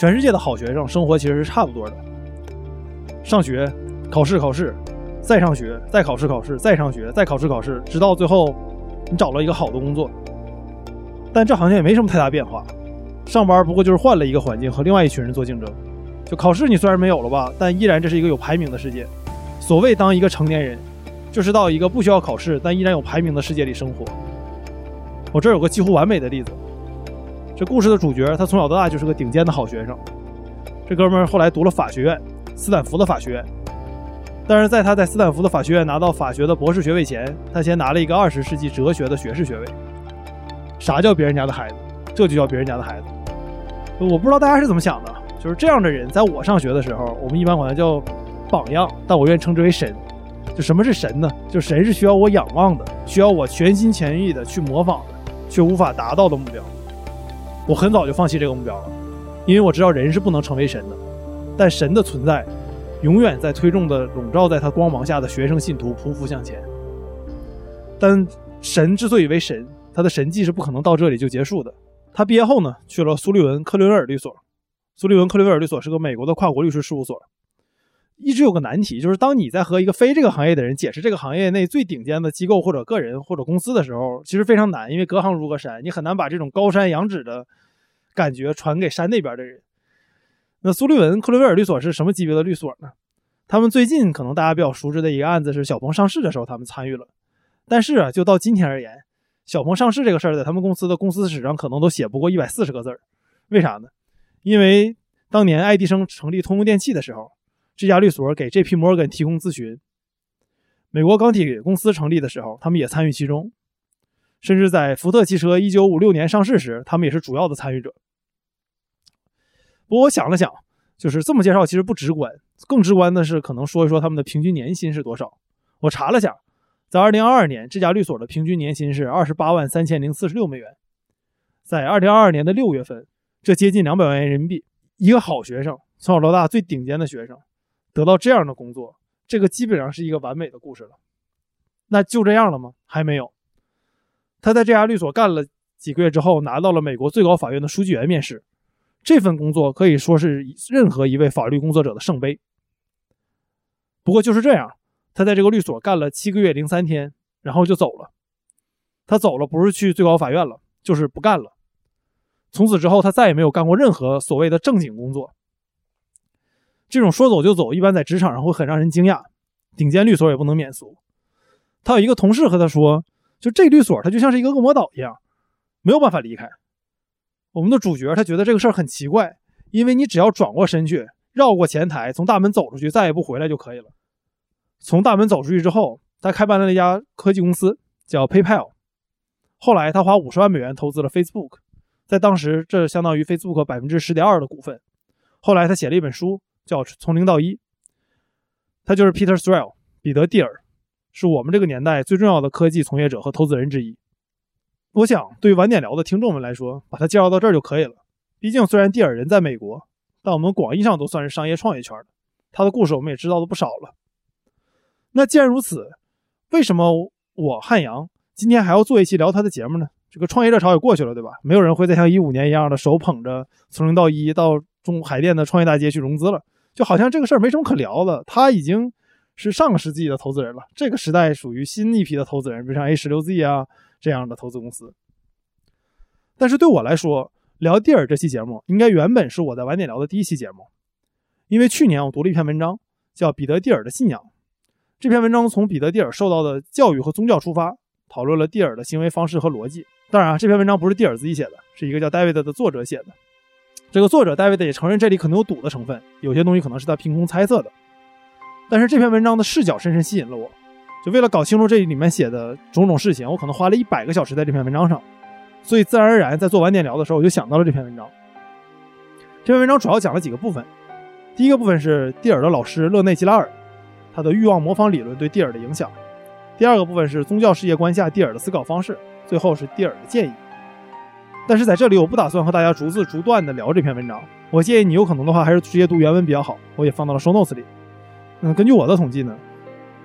全世界的好学生生活其实是差不多的，上学、考试、考试，再上学、再考试、考试、再上学、再考试、考试，直到最后你找了一个好的工作。但这好像也没什么太大变化，上班不过就是换了一个环境和另外一群人做竞争。就考试你虽然没有了吧，但依然这是一个有排名的世界。所谓当一个成年人，就是到一个不需要考试但依然有排名的世界里生活。我这儿有个几乎完美的例子。这故事的主角，他从小到大就是个顶尖的好学生。这哥们儿后来读了法学院，斯坦福的法学院。但是在他在斯坦福的法学院拿到法学的博士学位前，他先拿了一个二十世纪哲学的学士学位。啥叫别人家的孩子？这就叫别人家的孩子。我不知道大家是怎么想的，就是这样的人，在我上学的时候，我们一般管他叫榜样，但我愿称之为神。就什么是神呢？就神是需要我仰望的，需要我全心全意的去模仿的，却无法达到的目标。我很早就放弃这个目标了，因为我知道人是不能成为神的，但神的存在，永远在推动的笼罩在他光芒下的学生信徒匍匐向前。但神之所以为神，他的神迹是不可能到这里就结束的。他毕业后呢，去了苏利文克伦威尔律所。苏利文克伦威尔律所是个美国的跨国律师事务所。一直有个难题，就是当你在和一个非这个行业的人解释这个行业内最顶尖的机构或者个人或者公司的时候，其实非常难，因为隔行如隔山，你很难把这种高山仰止的。感觉传给山那边的人。那苏利文克伦威尔律所是什么级别的律所呢？他们最近可能大家比较熟知的一个案子是小鹏上市的时候，他们参与了。但是啊，就到今天而言，小鹏上市这个事儿在他们公司的公司史上可能都写不过一百四十个字儿。为啥呢？因为当年爱迪生成立通用电气的时候，这家律所给 J.P. 摩根提供咨询；美国钢铁公司成立的时候，他们也参与其中。甚至在福特汽车一九五六年上市时，他们也是主要的参与者。不过我想了想，就是这么介绍其实不直观，更直观的是可能说一说他们的平均年薪是多少。我查了下，在二零二二年这家律所的平均年薪是二十八万三千零四十六美元。在二零二二年的六月份，这接近两百万元人民币，一个好学生，从小到大最顶尖的学生，得到这样的工作，这个基本上是一个完美的故事了。那就这样了吗？还没有。他在这家律所干了几个月之后，拿到了美国最高法院的书记员面试。这份工作可以说是任何一位法律工作者的圣杯。不过就是这样，他在这个律所干了七个月零三天，然后就走了。他走了，不是去最高法院了，就是不干了。从此之后，他再也没有干过任何所谓的正经工作。这种说走就走，一般在职场上会很让人惊讶。顶尖律所也不能免俗。他有一个同事和他说。就这律所，它就像是一个恶魔岛一样，没有办法离开。我们的主角他觉得这个事儿很奇怪，因为你只要转过身去，绕过前台，从大门走出去，再也不回来就可以了。从大门走出去之后，他开办了一家科技公司，叫 PayPal。后来他花五十万美元投资了 Facebook，在当时这相当于 Facebook 百分之十点二的股份。后来他写了一本书，叫《从零到一》，他就是 Peter Thiel，彼得蒂尔。是我们这个年代最重要的科技从业者和投资人之一。我想，对于晚点聊的听众们来说，把它介绍到这儿就可以了。毕竟，虽然蒂尔人在美国，但我们广义上都算是商业创业圈的。他的故事我们也知道的不少了。那既然如此，为什么我汉阳今天还要做一期聊他的节目呢？这个创业热潮也过去了，对吧？没有人会再像一五年一样的手捧着从零到一到中海淀的创业大街去融资了，就好像这个事儿没什么可聊的。他已经。是上个世纪的投资人了，这个时代属于新一批的投资人，比如像 A 十六 Z 啊这样的投资公司。但是对我来说，聊蒂尔这期节目应该原本是我在晚点聊的第一期节目，因为去年我读了一篇文章，叫《彼得蒂尔的信仰》。这篇文章从彼得蒂尔受到的教育和宗教出发，讨论了蒂尔的行为方式和逻辑。当然啊，这篇文章不是蒂尔自己写的，是一个叫 David 的作者写的。这个作者 David 也承认这里可能有赌的成分，有些东西可能是他凭空猜测的。但是这篇文章的视角深深吸引了我，就为了搞清楚这里面写的种种事情，我可能花了一百个小时在这篇文章上，所以自然而然在做晚点聊的时候，我就想到了这篇文章。这篇文章主要讲了几个部分，第一个部分是蒂尔的老师勒内吉拉尔，他的欲望模仿理论对蒂尔的影响；第二个部分是宗教世界观下蒂尔的思考方式；最后是蒂尔的建议。但是在这里，我不打算和大家逐字逐段的聊这篇文章，我建议你有可能的话，还是直接读原文比较好。我也放到了 show notes 里。嗯，根据我的统计呢，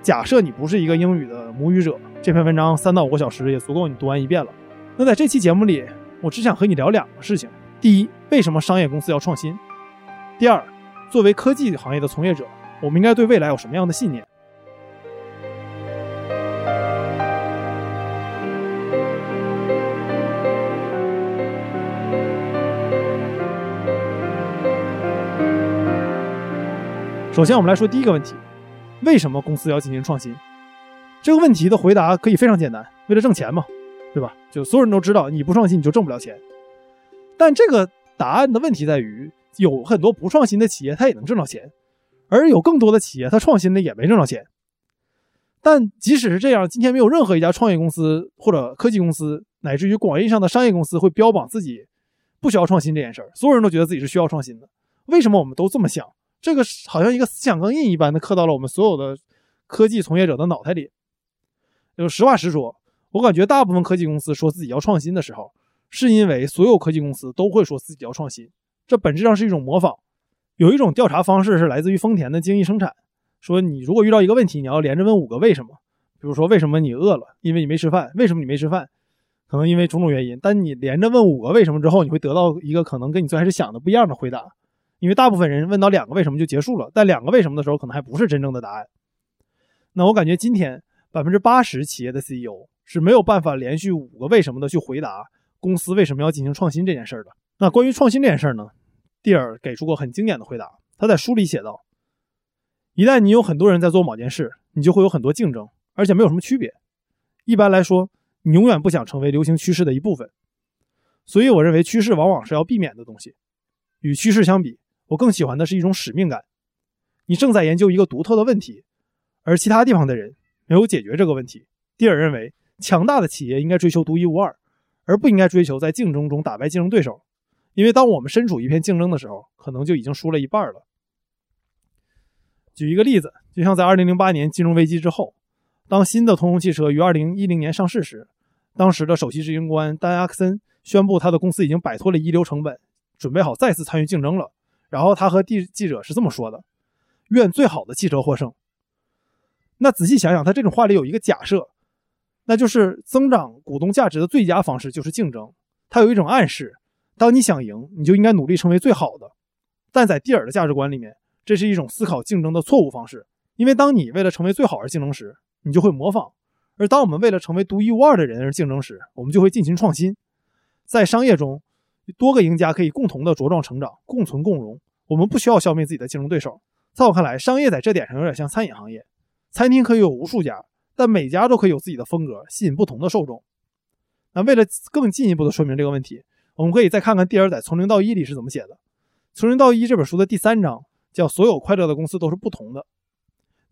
假设你不是一个英语的母语者，这篇文章三到五个小时也足够你读完一遍了。那在这期节目里，我只想和你聊两个事情：第一，为什么商业公司要创新？第二，作为科技行业的从业者，我们应该对未来有什么样的信念？首先，我们来说第一个问题：为什么公司要进行创新？这个问题的回答可以非常简单，为了挣钱嘛，对吧？就所有人都知道，你不创新你就挣不了钱。但这个答案的问题在于，有很多不创新的企业它也能挣到钱，而有更多的企业它创新了也没挣到钱。但即使是这样，今天没有任何一家创业公司或者科技公司，乃至于广义上的商业公司会标榜自己不需要创新这件事儿。所有人都觉得自己是需要创新的。为什么我们都这么想？这个好像一个思想钢印一般的刻到了我们所有的科技从业者的脑袋里。就实话实说，我感觉大部分科技公司说自己要创新的时候，是因为所有科技公司都会说自己要创新，这本质上是一种模仿。有一种调查方式是来自于丰田的精益生产，说你如果遇到一个问题，你要连着问五个为什么。比如说，为什么你饿了？因为你没吃饭。为什么你没吃饭？可能因为种种原因。但你连着问五个为什么之后，你会得到一个可能跟你最开始想的不一样的回答。因为大部分人问到两个为什么就结束了，但两个为什么的时候，可能还不是真正的答案。那我感觉今天。百分之八十企业的 CEO 是没有办法连续五个为什么的去回答公司为什么要进行创新这件事的。那关于创新这件事呢，蒂尔给出过很经典的回答。他在书里写道：“一旦你有很多人在做某件事，你就会有很多竞争，而且没有什么区别。一般来说，你永远不想成为流行趋势的一部分。所以，我认为趋势往往是要避免的东西。与趋势相比，我更喜欢的是一种使命感。你正在研究一个独特的问题，而其他地方的人。”没有解决这个问题。蒂尔认为，强大的企业应该追求独一无二，而不应该追求在竞争中打败竞争对手。因为当我们身处一片竞争的时候，可能就已经输了一半了。举一个例子，就像在2008年金融危机之后，当新的通用汽车于2010年上市时，当时的首席执行官丹·阿克森宣布他的公司已经摆脱了遗留成本，准备好再次参与竞争了。然后他和记记者是这么说的：“愿最好的汽车获胜。”那仔细想想，他这种话里有一个假设，那就是增长股东价值的最佳方式就是竞争。他有一种暗示，当你想赢，你就应该努力成为最好的。但在蒂尔的价值观里面，这是一种思考竞争的错误方式。因为当你为了成为最好而竞争时，你就会模仿；而当我们为了成为独一无二的人而竞争时，我们就会进行创新。在商业中，多个赢家可以共同的茁壮成长，共存共荣。我们不需要消灭自己的竞争对手。在我看来，商业在这点上有点像餐饮行业。餐厅可以有无数家，但每家都可以有自己的风格，吸引不同的受众。那为了更进一步的说明这个问题，我们可以再看看蒂尔在《从零到一》里是怎么写的。《从零到一》这本书的第三章叫《所有快乐的公司都是不同的》。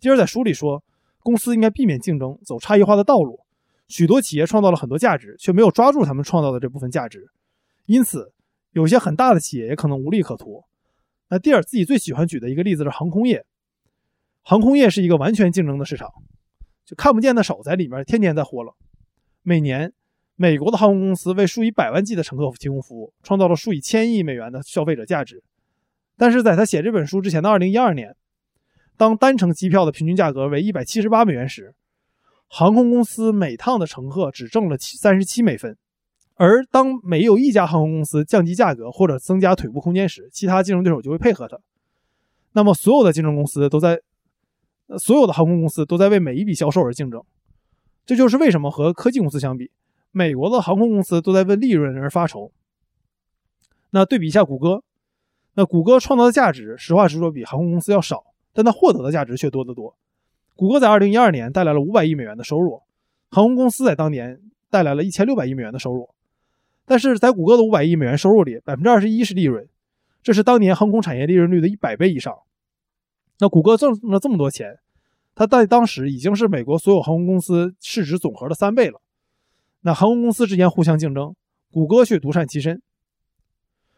蒂尔在书里说，公司应该避免竞争，走差异化的道路。许多企业创造了很多价值，却没有抓住他们创造的这部分价值，因此有些很大的企业也可能无利可图。那蒂尔自己最喜欢举的一个例子是航空业。航空业是一个完全竞争的市场，就看不见的手在里面天天在活了。每年，美国的航空公司为数以百万计的乘客提供服务，创造了数以千亿美元的消费者价值。但是在他写这本书之前的2012年，当单程机票的平均价格为178美元时，航空公司每趟的乘客只挣了37美分。而当没有一家航空公司降低价格或者增加腿部空间时，其他竞争对手就会配合他。那么，所有的竞争公司都在。所有的航空公司都在为每一笔销售而竞争，这就是为什么和科技公司相比，美国的航空公司都在为利润而发愁。那对比一下谷歌，那谷歌创造的价值，实话实说比航空公司要少，但它获得的价值却多得多。谷歌在2012年带来了500亿美元的收入，航空公司在当年带来了一千六百亿美元的收入。但是在谷歌的500亿美元收入里，百分之二十一是利润，这是当年航空产业利润率的一百倍以上。那谷歌挣了这么多钱，它在当时已经是美国所有航空公司市值总和的三倍了。那航空公司之间互相竞争，谷歌却独善其身。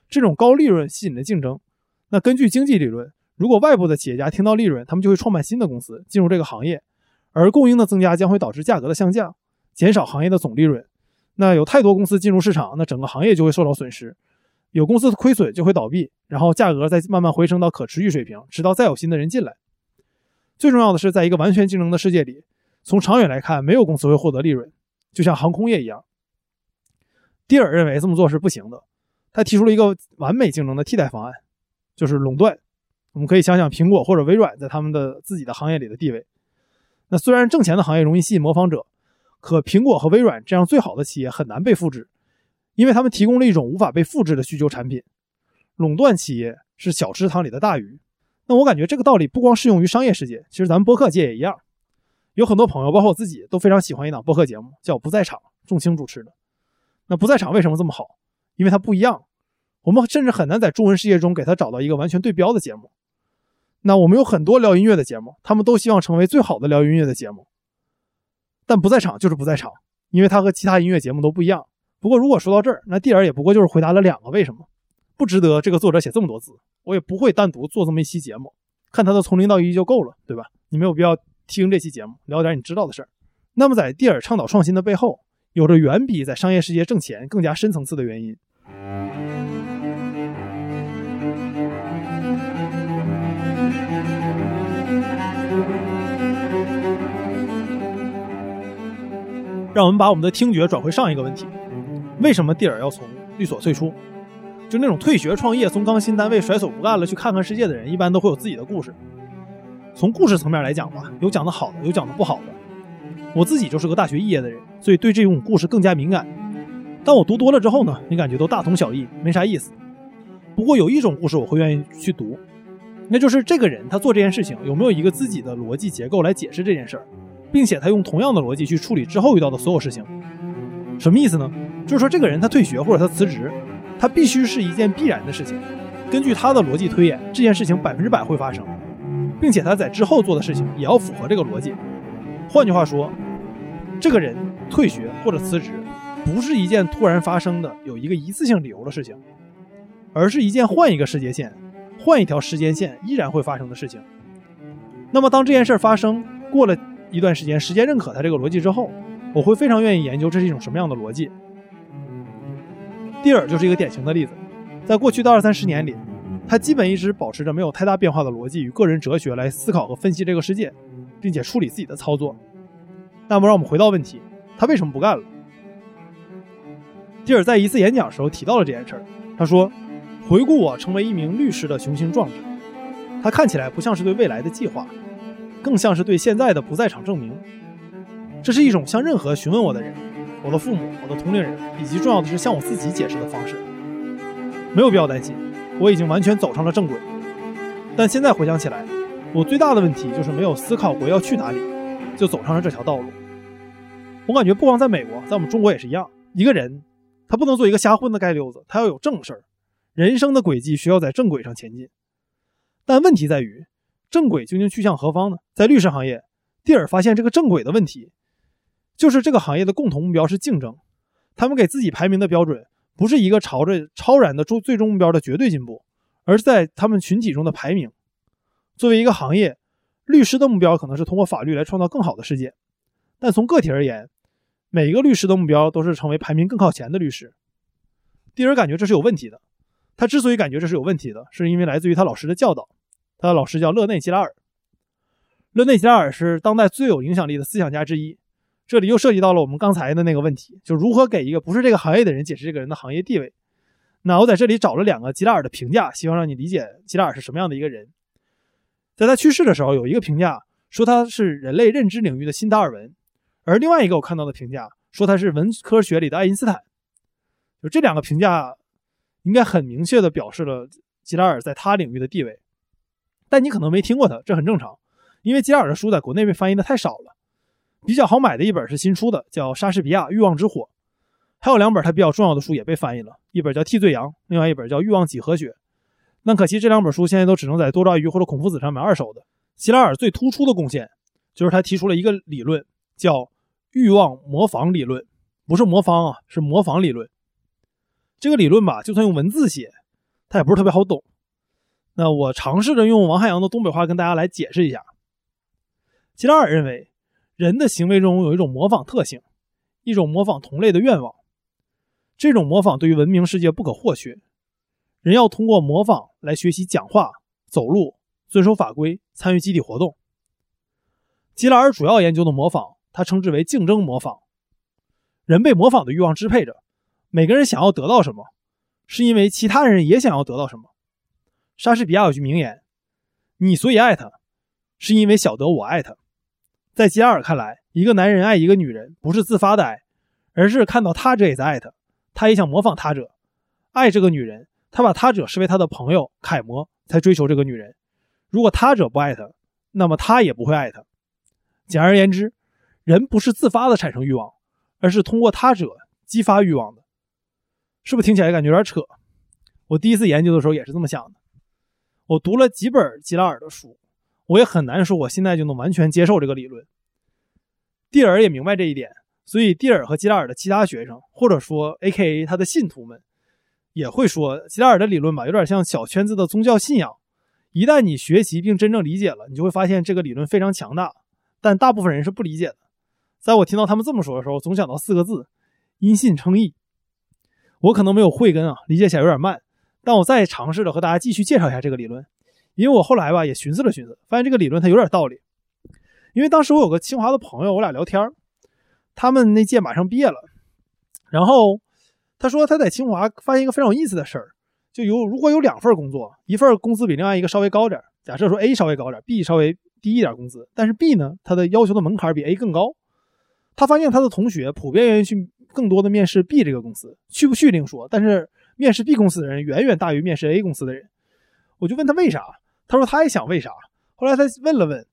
这种高利润吸引了竞争。那根据经济理论，如果外部的企业家听到利润，他们就会创办新的公司进入这个行业，而供应的增加将会导致价格的下降，减少行业的总利润。那有太多公司进入市场，那整个行业就会受到损失。有公司的亏损就会倒闭，然后价格再慢慢回升到可持续水平，直到再有新的人进来。最重要的是，在一个完全竞争的世界里，从长远来看，没有公司会获得利润，就像航空业一样。蒂尔认为这么做是不行的，他提出了一个完美竞争的替代方案，就是垄断。我们可以想想苹果或者微软在他们的自己的行业里的地位。那虽然挣钱的行业容易吸引模仿者，可苹果和微软这样最好的企业很难被复制，因为他们提供了一种无法被复制的需求产品。垄断企业是小池塘里的大鱼。那我感觉这个道理不光适用于商业世界，其实咱们播客界也一样。有很多朋友，包括我自己，都非常喜欢一档播客节目，叫《不在场》，仲青主持的。那《不在场》为什么这么好？因为它不一样。我们甚至很难在中文世界中给它找到一个完全对标的节目。那我们有很多聊音乐的节目，他们都希望成为最好的聊音乐的节目。但不在场就是不在场，因为它和其他音乐节目都不一样。不过如果说到这儿，那蒂尔也不过就是回答了两个为什么，不值得这个作者写这么多字。我也不会单独做这么一期节目，看他的从零到一就够了，对吧？你没有必要听这期节目，聊点你知道的事儿。那么在蒂尔倡导创新的背后，有着远比在商业世界挣钱更加深层次的原因。让我们把我们的听觉转回上一个问题：为什么蒂尔要从律所退出？就那种退学创业、从刚新单位甩手不干了去看看世界的人，一般都会有自己的故事。从故事层面来讲吧，有讲的好的，有讲的不好的。我自己就是个大学肄业的人，所以对这种故事更加敏感。但我读多了之后呢，你感觉都大同小异，没啥意思。不过有一种故事我会愿意去读，那就是这个人他做这件事情有没有一个自己的逻辑结构来解释这件事儿。并且他用同样的逻辑去处理之后遇到的所有事情，什么意思呢？就是说这个人他退学或者他辞职，他必须是一件必然的事情。根据他的逻辑推演，这件事情百分之百会发生，并且他在之后做的事情也要符合这个逻辑。换句话说，这个人退学或者辞职，不是一件突然发生的有一个一次性理由的事情，而是一件换一个时间线、换一条时间线依然会发生的事情。那么当这件事发生过了。一段时间，时间认可他这个逻辑之后，我会非常愿意研究这是一种什么样的逻辑。蒂尔就是一个典型的例子，在过去的二三十年里，他基本一直保持着没有太大变化的逻辑与个人哲学来思考和分析这个世界，并且处理自己的操作。那么，让我们回到问题，他为什么不干了？蒂尔在一次演讲时候提到了这件事儿，他说：“回顾我成为一名律师的雄心壮志，他看起来不像是对未来的计划。”更像是对现在的不在场证明，这是一种向任何询问我的人、我的父母、我的同龄人，以及重要的是向我自己解释的方式。没有必要担心，我已经完全走上了正轨。但现在回想起来，我最大的问题就是没有思考过要去哪里，就走上了这条道路。我感觉不光在美国，在我们中国也是一样。一个人他不能做一个瞎混的街溜子，他要有正事儿。人生的轨迹需要在正轨上前进，但问题在于。正轨究竟去向何方呢？在律师行业，蒂尔发现这个正轨的问题，就是这个行业的共同目标是竞争。他们给自己排名的标准，不是一个朝着超然的终最终目标的绝对进步，而是在他们群体中的排名。作为一个行业，律师的目标可能是通过法律来创造更好的世界，但从个体而言，每一个律师的目标都是成为排名更靠前的律师。蒂尔感觉这是有问题的。他之所以感觉这是有问题的，是因为来自于他老师的教导。他的老师叫勒内·吉拉尔。勒内·吉拉尔是当代最有影响力的思想家之一。这里又涉及到了我们刚才的那个问题，就如何给一个不是这个行业的人解释这个人的行业地位。那我在这里找了两个吉拉尔的评价，希望让你理解吉拉尔是什么样的一个人。在他去世的时候，有一个评价说他是人类认知领域的新达尔文，而另外一个我看到的评价说他是文科学里的爱因斯坦。就这两个评价，应该很明确地表示了吉拉尔在他领域的地位。但你可能没听过他，这很正常，因为吉拉尔的书在国内被翻译的太少了。比较好买的一本是新出的，叫《莎士比亚欲望之火》，还有两本他比较重要的书也被翻译了，一本叫《替罪羊》，另外一本叫《欲望几何学》。但可惜这两本书现在都只能在多抓鱼或者孔夫子上买二手的。吉拉尔最突出的贡献就是他提出了一个理论，叫欲望模仿理论，不是魔方啊，是模仿理论。这个理论吧，就算用文字写，它也不是特别好懂。那我尝试着用王汉阳的东北话跟大家来解释一下。吉拉尔认为，人的行为中有一种模仿特性，一种模仿同类的愿望。这种模仿对于文明世界不可或缺。人要通过模仿来学习讲话、走路、遵守法规、参与集体活动。吉拉尔主要研究的模仿，他称之为竞争模仿。人被模仿的欲望支配着，每个人想要得到什么，是因为其他人也想要得到什么。莎士比亚有句名言：“你所以爱他，是因为晓得我爱他。”在吉尔看来，一个男人爱一个女人，不是自发的爱，而是看到他者也在爱他，他也想模仿他者，爱这个女人。他把他者视为他的朋友、楷模，才追求这个女人。如果他者不爱他，那么他也不会爱她。简而言之，人不是自发的产生欲望，而是通过他者激发欲望的。是不是听起来感觉有点扯？我第一次研究的时候也是这么想的。我读了几本吉拉尔的书，我也很难说我现在就能完全接受这个理论。蒂尔也明白这一点，所以蒂尔和吉拉尔的其他学生，或者说 A.K.A 他的信徒们。也会说吉拉尔的理论吧，有点像小圈子的宗教信仰。一旦你学习并真正理解了，你就会发现这个理论非常强大。但大部分人是不理解的。在我听到他们这么说的时候，总想到四个字：因信称义。我可能没有慧根啊，理解起来有点慢。但我再尝试着和大家继续介绍一下这个理论，因为我后来吧也寻思了寻思，发现这个理论它有点道理。因为当时我有个清华的朋友，我俩聊天他们那届马上毕业了，然后。他说他在清华发现一个非常有意思的事儿，就有如果有两份工作，一份工资比另外一个稍微高点，假设说 A 稍微高点，B 稍微低一点工资，但是 B 呢，他的要求的门槛比 A 更高。他发现他的同学普遍愿意去更多的面试 B 这个公司，去不去另说，但是面试 B 公司的人远远大于面试 A 公司的人。我就问他为啥，他说他也想为啥。后来他问了问，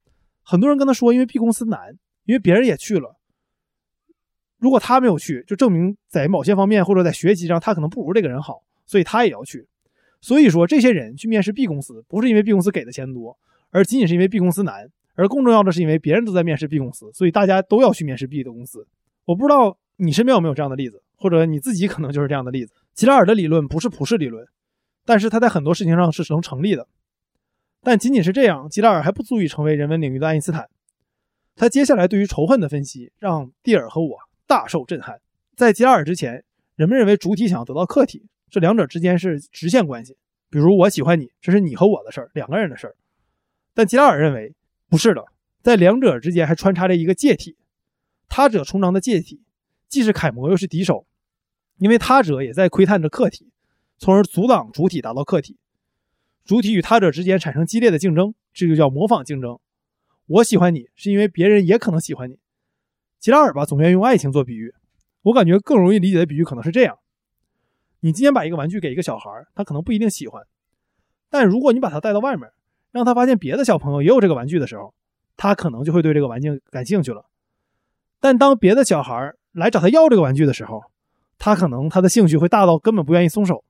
很多人跟他说，因为 B 公司难，因为别人也去了。如果他没有去，就证明在某些方面或者在学习上，他可能不如这个人好，所以他也要去。所以说，这些人去面试 B 公司，不是因为 B 公司给的钱多，而仅仅是因为 B 公司难。而更重要的是，因为别人都在面试 B 公司，所以大家都要去面试 B 的公司。我不知道你身边有没有这样的例子，或者你自己可能就是这样的例子。吉拉尔的理论不是普世理论，但是他在很多事情上是能成立的。但仅仅是这样，吉拉尔还不足以成为人文领域的爱因斯坦。他接下来对于仇恨的分析，让蒂尔和我。大受震撼。在吉拉尔之前，人们认为主体想要得到客体，这两者之间是直线关系。比如我喜欢你，这是你和我的事儿，两个人的事儿。但吉拉尔认为不是的，在两者之间还穿插着一个介体，他者充当的介体，既是楷模又是敌手，因为他者也在窥探着客体，从而阻挡主体达到客体。主体与他者之间产生激烈的竞争，这就叫模仿竞争。我喜欢你，是因为别人也可能喜欢你。吉拉尔吧，总愿意用爱情做比喻。我感觉更容易理解的比喻可能是这样：你今天把一个玩具给一个小孩，他可能不一定喜欢；但如果你把他带到外面，让他发现别的小朋友也有这个玩具的时候，他可能就会对这个玩具感兴趣了。但当别的小孩来找他要这个玩具的时候，他可能他的兴趣会大到根本不愿意松手。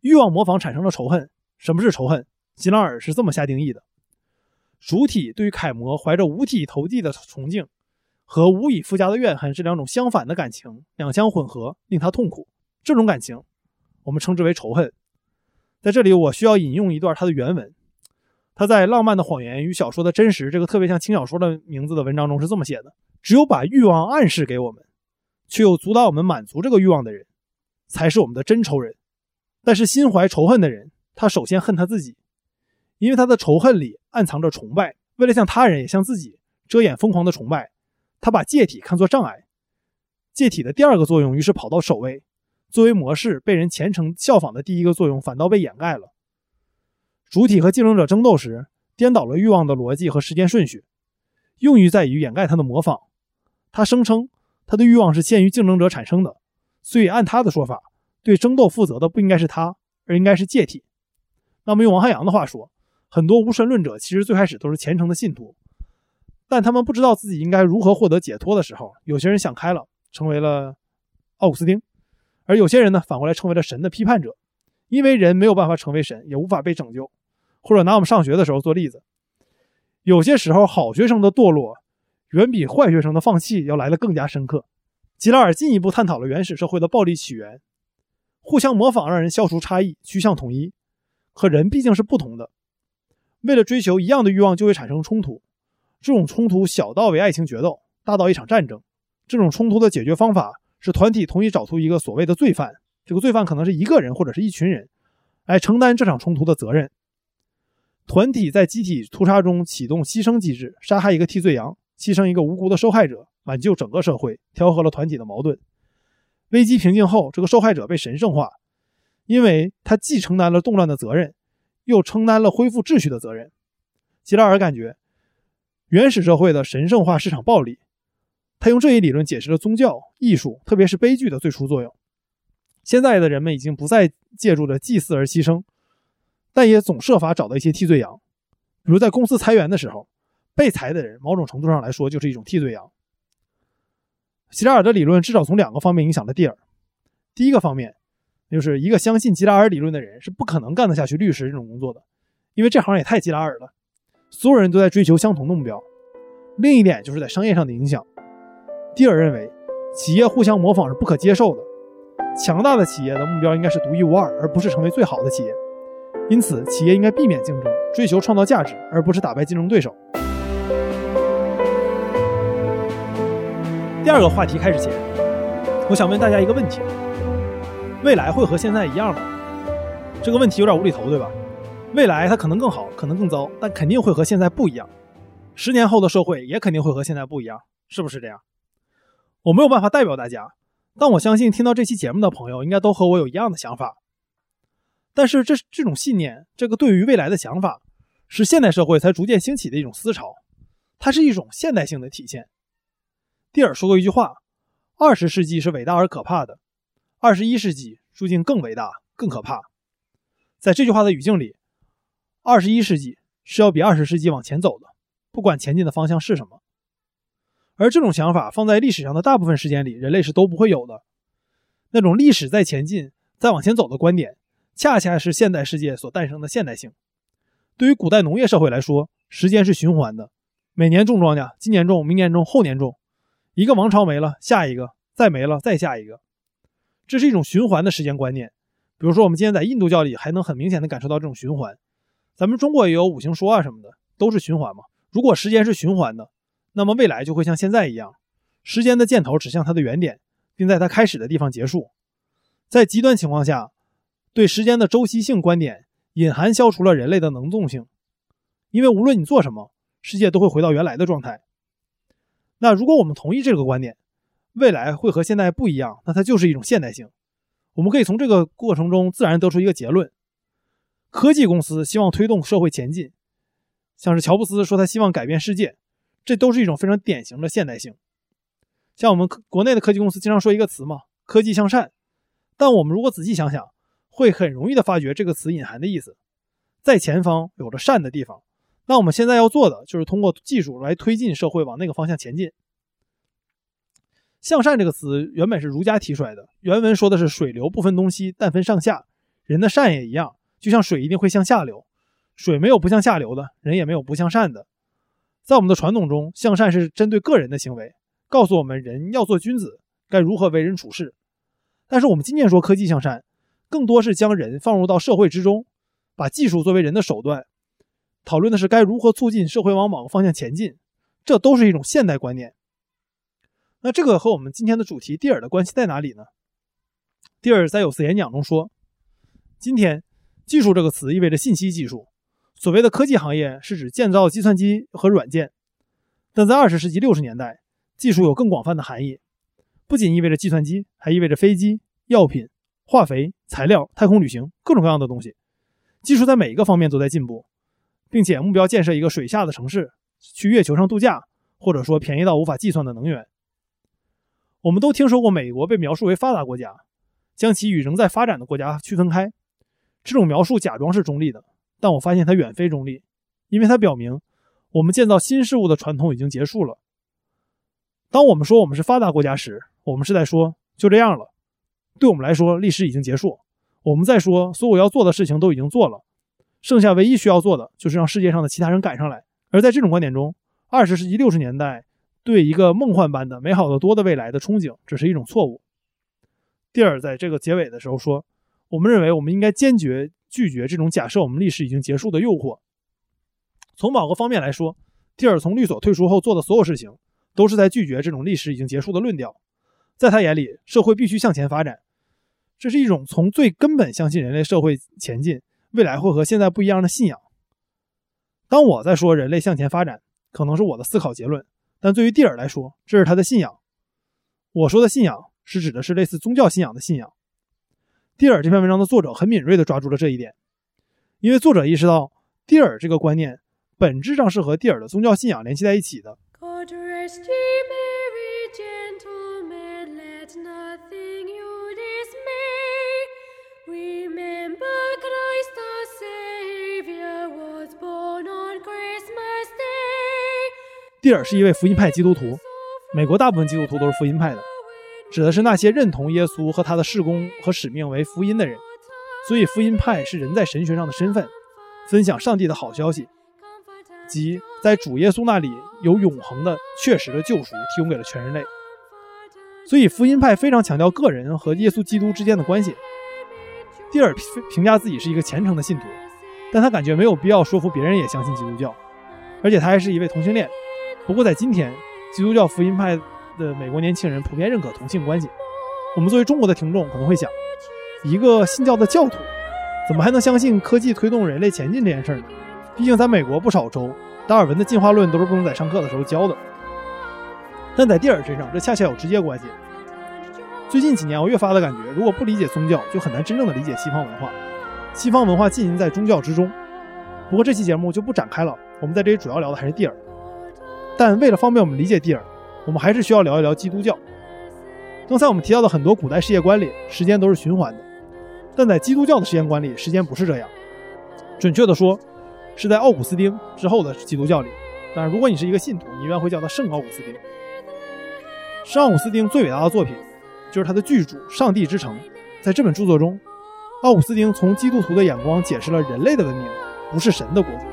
欲望模仿产生了仇恨。什么是仇恨？吉拉尔是这么下定义的。主体对于楷模怀着五体投地的崇敬和无以复加的怨恨，是两种相反的感情，两相混合，令他痛苦。这种感情，我们称之为仇恨。在这里，我需要引用一段他的原文。他在《浪漫的谎言与小说的真实》这个特别像轻小说的名字的文章中是这么写的：只有把欲望暗示给我们，却又阻挡我们满足这个欲望的人，才是我们的真仇人。但是心怀仇恨的人，他首先恨他自己。因为他的仇恨里暗藏着崇拜，为了向他人也向自己遮掩疯狂的崇拜，他把介体看作障碍。介体的第二个作用于是跑到首位，作为模式被人虔诚效仿的第一个作用反倒被掩盖了。主体和竞争者争斗时，颠倒了欲望的逻辑和时间顺序，用意在于掩盖他的模仿。他声称他的欲望是限于竞争者产生的，所以按他的说法，对争斗负责的不应该是他，而应该是介体。那么用王汉阳的话说。很多无神论者其实最开始都是虔诚的信徒，但他们不知道自己应该如何获得解脱的时候，有些人想开了，成为了奥古斯丁；而有些人呢，反过来成为了神的批判者，因为人没有办法成为神，也无法被拯救。或者拿我们上学的时候做例子，有些时候好学生的堕落，远比坏学生的放弃要来得更加深刻。吉拉尔进一步探讨了原始社会的暴力起源，互相模仿让人消除差异，趋向统一。可人毕竟是不同的。为了追求一样的欲望，就会产生冲突。这种冲突小到为爱情决斗，大到一场战争。这种冲突的解决方法是团体同意找出一个所谓的罪犯，这个罪犯可能是一个人或者是一群人，来承担这场冲突的责任。团体在集体屠杀中启动牺牲机制，杀害一个替罪羊，牺牲一个无辜的受害者，挽救整个社会，调和了团体的矛盾。危机平静后，这个受害者被神圣化，因为他既承担了动乱的责任，又承担了恢复秩序的责任。吉拉尔感觉，原始社会的神圣化市场暴力，他用这一理论解释了宗教、艺术，特别是悲剧的最初作用。现在的人们已经不再借助着祭祀而牺牲，但也总设法找到一些替罪羊，比如在公司裁员的时候，被裁的人某种程度上来说就是一种替罪羊。吉拉尔的理论至少从两个方面影响了蒂尔。第一个方面，就是一个相信吉拉尔理论的人是不可能干得下去律师这种工作的，因为这行也太吉拉尔了，所有人都在追求相同的目标。另一点就是在商业上的影响，蒂尔认为企业互相模仿是不可接受的，强大的企业的目标应该是独一无二，而不是成为最好的企业。因此，企业应该避免竞争，追求创造价值，而不是打败竞争对手。第二个话题开始前，我想问大家一个问题：未来会和现在一样吗？这个问题有点无厘头，对吧？未来它可能更好，可能更糟，但肯定会和现在不一样。十年后的社会也肯定会和现在不一样，是不是这样？我没有办法代表大家，但我相信听到这期节目的朋友应该都和我有一样的想法。但是这这种信念，这个对于未来的想法，是现代社会才逐渐兴起的一种思潮，它是一种现代性的体现。蒂尔说过一句话：“二十世纪是伟大而可怕的，二十一世纪注定更伟大、更可怕。”在这句话的语境里，二十一世纪是要比二十世纪往前走的，不管前进的方向是什么。而这种想法放在历史上的大部分时间里，人类是都不会有的。那种历史在前进、在往前走的观点，恰恰是现代世界所诞生的现代性。对于古代农业社会来说，时间是循环的，每年种庄稼，今年种，明年种，后年种。一个王朝没了，下一个再没了，再下一个，这是一种循环的时间观念。比如说，我们今天在印度教里还能很明显的感受到这种循环。咱们中国也有五行说啊什么的，都是循环嘛。如果时间是循环的，那么未来就会像现在一样，时间的箭头指向它的原点，并在它开始的地方结束。在极端情况下，对时间的周期性观点隐含消除了人类的能动性，因为无论你做什么，世界都会回到原来的状态。那如果我们同意这个观点，未来会和现在不一样，那它就是一种现代性。我们可以从这个过程中自然得出一个结论：科技公司希望推动社会前进，像是乔布斯说他希望改变世界，这都是一种非常典型的现代性。像我们国内的科技公司经常说一个词嘛，“科技向善”，但我们如果仔细想想，会很容易的发觉这个词隐含的意思，在前方有着善的地方。那我们现在要做的就是通过技术来推进社会往那个方向前进。向善这个词原本是儒家提出来的，原文说的是水流不分东西，但分上下。人的善也一样，就像水一定会向下流，水没有不向下流的，人也没有不向善的。在我们的传统中，向善是针对个人的行为，告诉我们人要做君子，该如何为人处事。但是我们今天说科技向善，更多是将人放入到社会之中，把技术作为人的手段。讨论的是该如何促进社会往某个方向前进，这都是一种现代观念。那这个和我们今天的主题蒂尔的关系在哪里呢？蒂尔在有次演讲中说：“今天，技术这个词意味着信息技术。所谓的科技行业是指建造计算机和软件，但在二十世纪六十年代，技术有更广泛的含义，不仅意味着计算机，还意味着飞机、药品、化肥、材料、太空旅行各种各样的东西。技术在每一个方面都在进步。”并且目标建设一个水下的城市，去月球上度假，或者说便宜到无法计算的能源。我们都听说过美国被描述为发达国家，将其与仍在发展的国家区分开。这种描述假装是中立的，但我发现它远非中立，因为它表明我们建造新事物的传统已经结束了。当我们说我们是发达国家时，我们是在说就这样了。对我们来说，历史已经结束。我们在说所有要做的事情都已经做了。剩下唯一需要做的就是让世界上的其他人赶上来。而在这种观点中，二十世纪六十年代对一个梦幻般的、美好的多的未来的憧憬，只是一种错误。蒂尔在这个结尾的时候说：“我们认为我们应该坚决拒绝这种假设我们历史已经结束的诱惑。”从某个方面来说，蒂尔从律所退出后做的所有事情，都是在拒绝这种历史已经结束的论调。在他眼里，社会必须向前发展，这是一种从最根本相信人类社会前进。未来会和现在不一样的信仰。当我在说人类向前发展，可能是我的思考结论，但对于蒂尔来说，这是他的信仰。我说的信仰是指的是类似宗教信仰的信仰。蒂尔这篇文章的作者很敏锐地抓住了这一点，因为作者意识到蒂尔这个观念本质上是和蒂尔的宗教信仰联系在一起的。蒂尔是一位福音派基督徒，美国大部分基督徒都是福音派的。指的是那些认同耶稣和他的事工和使命为福音的人，所以福音派是人在神学上的身份，分享上帝的好消息，即在主耶稣那里有永恒的、确实的救赎，提供给了全人类。所以福音派非常强调个人和耶稣基督之间的关系。蒂尔评价自己是一个虔诚的信徒，但他感觉没有必要说服别人也相信基督教，而且他还是一位同性恋。不过在今天，基督教福音派。的美国年轻人普遍认可同性关系。我们作为中国的听众可能会想，一个信教的教徒，怎么还能相信科技推动人类前进这件事呢？毕竟在美国不少州，达尔文的进化论都是不能在上课的时候教的。但在蒂尔身上，这恰恰有直接关系。最近几年，我越发的感觉，如果不理解宗教，就很难真正的理解西方文化。西方文化浸淫在宗教之中。不过这期节目就不展开了，我们在这里主要聊的还是蒂尔。但为了方便我们理解蒂尔。我们还是需要聊一聊基督教。刚才我们提到的很多古代世界观里，时间都是循环的，但在基督教的时间观里，时间不是这样。准确的说，是在奥古斯丁之后的基督教里。但如果你是一个信徒，你一般会叫他圣奥古斯丁。圣奥古斯丁最伟大的作品就是他的巨著《上帝之城》。在这本著作中，奥古斯丁从基督徒的眼光解释了人类的文明不是神的国度。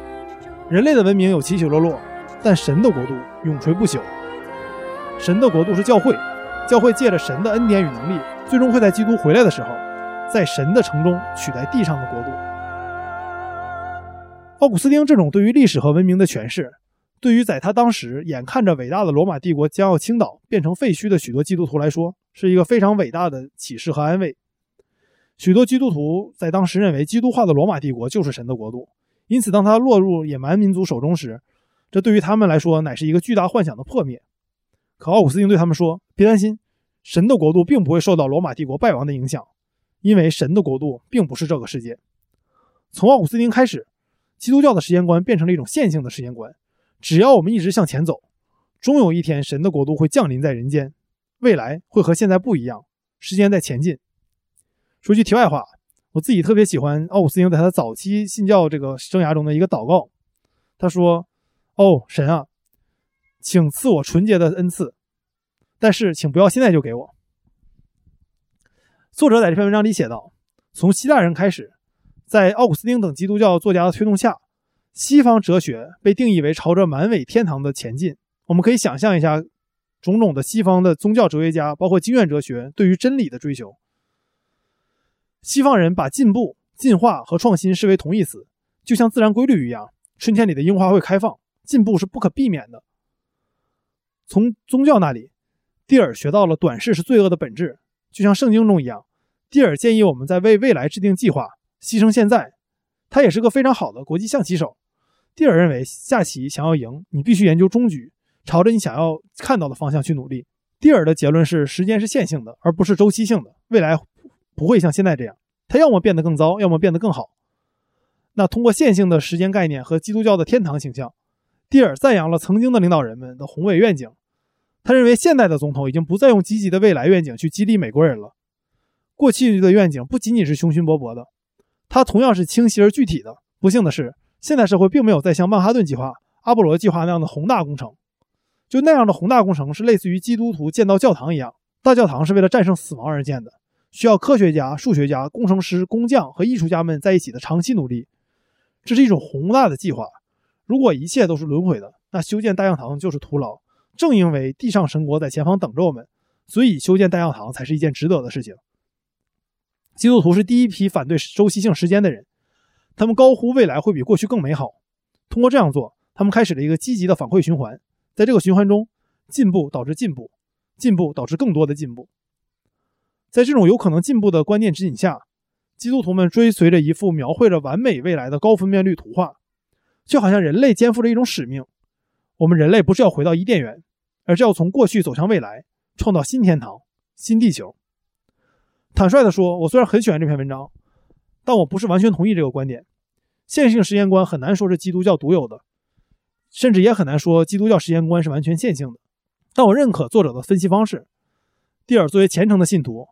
人类的文明有起起落落，但神的国度永垂不朽。神的国度是教会，教会借着神的恩典与能力，最终会在基督回来的时候，在神的城中取代地上的国度。奥古斯丁这种对于历史和文明的诠释，对于在他当时眼看着伟大的罗马帝国将要倾倒、变成废墟的许多基督徒来说，是一个非常伟大的启示和安慰。许多基督徒在当时认为，基督化的罗马帝国就是神的国度，因此当他落入野蛮民族手中时，这对于他们来说乃是一个巨大幻想的破灭。可奥古斯丁对他们说：“别担心，神的国度并不会受到罗马帝国败亡的影响，因为神的国度并不是这个世界。从奥古斯丁开始，基督教的时间观变成了一种线性的时间观。只要我们一直向前走，终有一天神的国度会降临在人间，未来会和现在不一样。时间在前进。说句题外话，我自己特别喜欢奥古斯丁在他早期信教这个生涯中的一个祷告。他说：‘哦，神啊。’”请赐我纯洁的恩赐，但是请不要现在就给我。作者在这篇文章里写道：从希腊人开始，在奥古斯丁等基督教作家的推动下，西方哲学被定义为朝着满伟天堂的前进。我们可以想象一下，种种的西方的宗教哲学家，包括经验哲学对于真理的追求。西方人把进步、进化和创新视为同义词，就像自然规律一样，春天里的樱花会开放，进步是不可避免的。从宗教那里，蒂尔学到了短视是罪恶的本质，就像圣经中一样。蒂尔建议我们在为未来制定计划，牺牲现在。他也是个非常好的国际象棋手。蒂尔认为，下棋想要赢，你必须研究终局，朝着你想要看到的方向去努力。蒂尔的结论是，时间是线性的，而不是周期性的。未来不会像现在这样，它要么变得更糟，要么变得更好。那通过线性的时间概念和基督教的天堂形象，蒂尔赞扬了曾经的领导人们的宏伟愿景。他认为，现代的总统已经不再用积极的未来愿景去激励美国人了。过去的愿景不仅仅是雄心勃勃的，它同样是清晰而具体的。不幸的是，现代社会并没有再像曼哈顿计划、阿波罗计划那样的宏大工程。就那样的宏大工程，是类似于基督徒建造教堂一样。大教堂是为了战胜死亡而建的，需要科学家、数学家、工程师、工匠和艺术家们在一起的长期努力。这是一种宏大的计划。如果一切都是轮回的，那修建大教堂就是徒劳。正因为地上神国在前方等着我们，所以修建大教堂才是一件值得的事情。基督徒是第一批反对周期性时间的人，他们高呼未来会比过去更美好。通过这样做，他们开始了一个积极的反馈循环。在这个循环中，进步导致进步，进步导致更多的进步。在这种有可能进步的观念指引下，基督徒们追随着一幅描绘着完美未来的高分辨率图画，就好像人类肩负着一种使命。我们人类不是要回到伊甸园。而是要从过去走向未来，创造新天堂、新地球。坦率地说，我虽然很喜欢这篇文章，但我不是完全同意这个观点。线性时间观很难说是基督教独有的，甚至也很难说基督教时间观是完全线性的。但我认可作者的分析方式。蒂尔作为虔诚的信徒，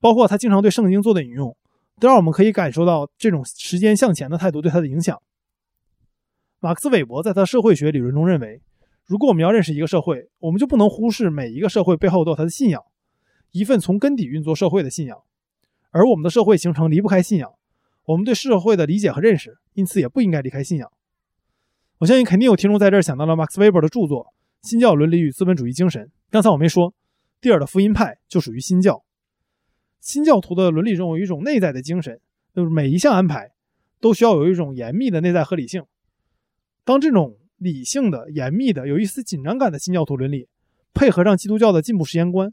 包括他经常对圣经做的引用，都让我们可以感受到这种时间向前的态度对他的影响。马克思韦伯在他的社会学理论中认为，如果我们要认识一个社会，我们就不能忽视每一个社会背后都有他的信仰，一份从根底运作社会的信仰。而我们的社会形成离不开信仰，我们对社会的理解和认识，因此也不应该离开信仰。我相信肯定有听众在这儿想到了马克思韦伯的著作《新教伦理与资本主义精神》。刚才我没说，蒂尔的福音派就属于新教。新教徒的伦理中有一种内在的精神，就是每一项安排都需要有一种严密的内在合理性。当这种理性的、严密的、有一丝紧张感的新教徒伦理，配合上基督教的进步实验观，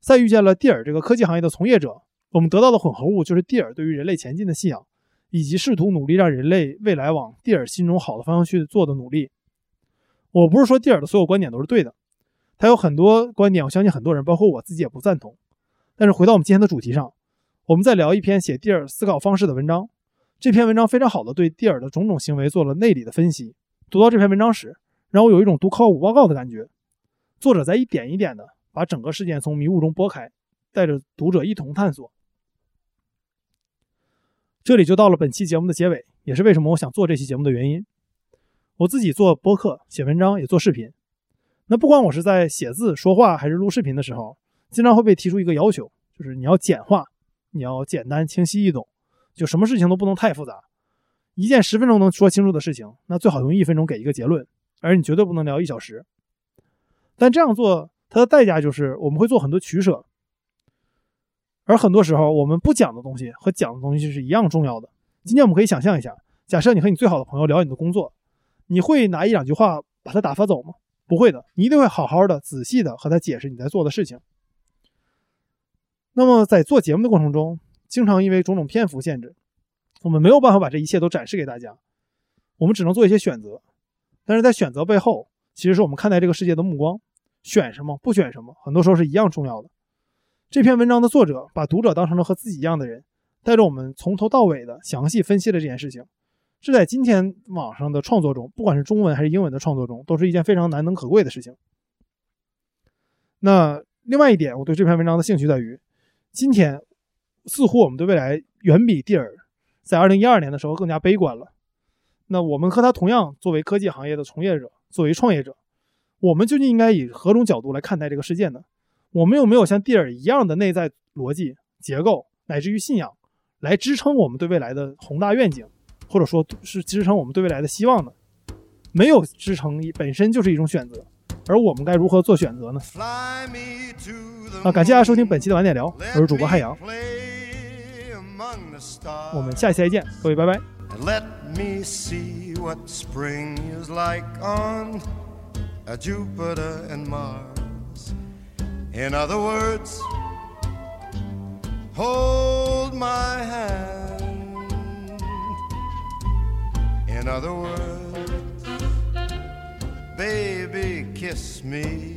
再遇见了蒂尔这个科技行业的从业者，我们得到的混合物就是蒂尔对于人类前进的信仰，以及试图努力让人类未来往蒂尔心中好的方向去做的努力。我不是说蒂尔的所有观点都是对的，他有很多观点，我相信很多人，包括我自己也不赞同。但是回到我们今天的主题上，我们再聊一篇写蒂尔思考方式的文章。这篇文章非常好的对蒂尔的种种行为做了内里的分析。读到这篇文章时，让我有一种读考古报告的感觉。作者在一点一点的把整个事件从迷雾中拨开，带着读者一同探索。这里就到了本期节目的结尾，也是为什么我想做这期节目的原因。我自己做播客、写文章也做视频，那不管我是在写字、说话还是录视频的时候，经常会被提出一个要求，就是你要简化，你要简单、清晰易懂，就什么事情都不能太复杂。一件十分钟能说清楚的事情，那最好用一分钟给一个结论，而你绝对不能聊一小时。但这样做，它的代价就是我们会做很多取舍，而很多时候我们不讲的东西和讲的东西是一样重要的。今天我们可以想象一下，假设你和你最好的朋友聊你的工作，你会拿一两句话把他打发走吗？不会的，你一定会好好的、仔细的和他解释你在做的事情。那么在做节目的过程中，经常因为种种篇幅限制。我们没有办法把这一切都展示给大家，我们只能做一些选择。但是在选择背后，其实是我们看待这个世界的目光。选什么，不选什么，很多时候是一样重要的。这篇文章的作者把读者当成了和自己一样的人，带着我们从头到尾的详细分析了这件事情。这在今天网上的创作中，不管是中文还是英文的创作中，都是一件非常难能可贵的事情。那另外一点，我对这篇文章的兴趣在于，今天似乎我们对未来远比蒂尔。在二零一二年的时候更加悲观了。那我们和他同样作为科技行业的从业者，作为创业者，我们究竟应该以何种角度来看待这个世界呢？我们有没有像蒂尔一样的内在逻辑结构，乃至于信仰，来支撑我们对未来的宏大愿景，或者说是支撑我们对未来的希望呢？没有支撑本身就是一种选择，而我们该如何做选择呢？啊，感谢大家收听本期的晚点聊，我是主播汉阳。我们下期再见，各位拜拜。Let me see what spring is like on a Jupiter and Mars. In other words, hold my hand. In other words, baby, kiss me.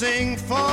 sing for